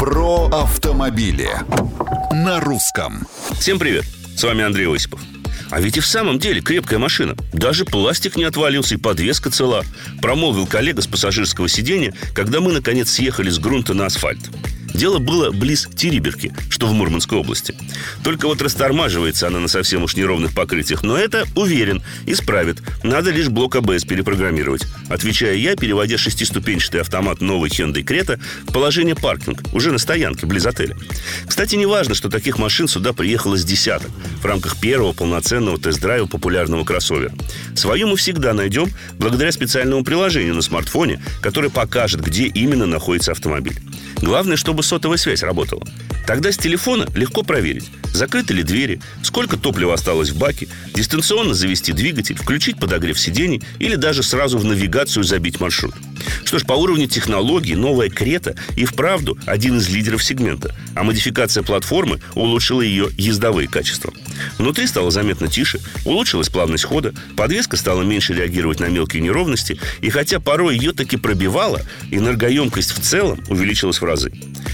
Про автомобили на русском. Всем привет! С вами Андрей Осипов. А ведь и в самом деле крепкая машина. Даже пластик не отвалился и подвеска цела. Промолвил коллега с пассажирского сиденья, когда мы, наконец, съехали с грунта на асфальт. Дело было близ Териберки, что в Мурманской области. Только вот растормаживается она на совсем уж неровных покрытиях. Но это, уверен, исправит. Надо лишь блок АБС перепрограммировать. Отвечая я, переводя шестиступенчатый автомат новый Hyundai Creta в положение паркинг, уже на стоянке, близ отеля. Кстати, не важно, что таких машин сюда приехало с десяток в рамках первого полноценного тест-драйва популярного кроссовера. Свою мы всегда найдем благодаря специальному приложению на смартфоне, которое покажет, где именно находится автомобиль. Главное, чтобы сотовая связь работала. Тогда с телефона легко проверить, закрыты ли двери, сколько топлива осталось в баке, дистанционно завести двигатель, включить подогрев сидений или даже сразу в навигацию забить маршрут. Что ж, по уровню технологий новая Крета и вправду один из лидеров сегмента, а модификация платформы улучшила ее ездовые качества. Внутри стало заметно тише, улучшилась плавность хода, подвеска стала меньше реагировать на мелкие неровности, и хотя порой ее таки пробивала, энергоемкость в целом увеличилась в разы.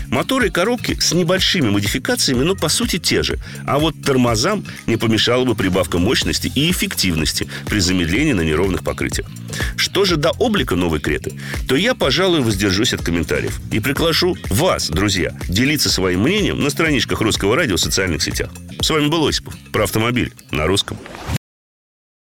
Моторы и коробки с небольшими модификациями, но по сути те же. А вот тормозам не помешала бы прибавка мощности и эффективности при замедлении на неровных покрытиях. Что же до облика новой Креты, то я, пожалуй, воздержусь от комментариев и приглашу вас, друзья, делиться своим мнением на страничках Русского радио в социальных сетях. С вами был Осипов про автомобиль на русском.